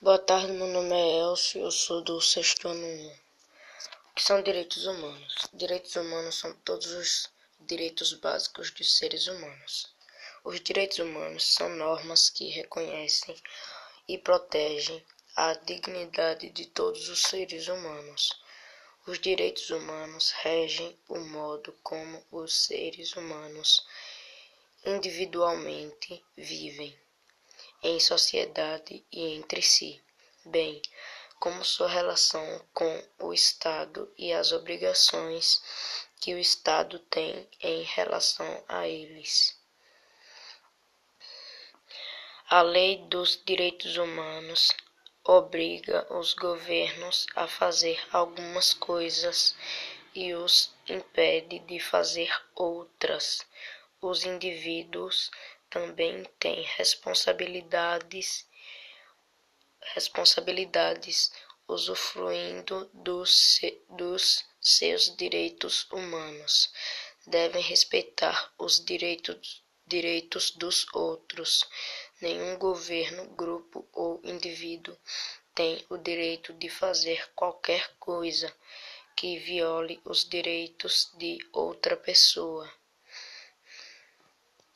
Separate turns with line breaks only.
Boa tarde, meu nome é Elcio, eu sou do sexto ano 1. O que são direitos humanos? Direitos humanos são todos os direitos básicos dos seres humanos. Os direitos humanos são normas que reconhecem e protegem a dignidade de todos os seres humanos. Os direitos humanos regem o modo como os seres humanos individualmente vivem em sociedade e entre si, bem como sua relação com o Estado e as obrigações que o Estado tem em relação a eles. A Lei dos Direitos Humanos obriga os governos a fazer algumas coisas e os impede de fazer outras. Os indivíduos também têm responsabilidades responsabilidades usufruindo dos, dos seus direitos humanos. Devem respeitar os direitos, direitos dos outros. Nenhum governo, grupo ou indivíduo tem o direito de fazer qualquer coisa que viole os direitos de outra pessoa.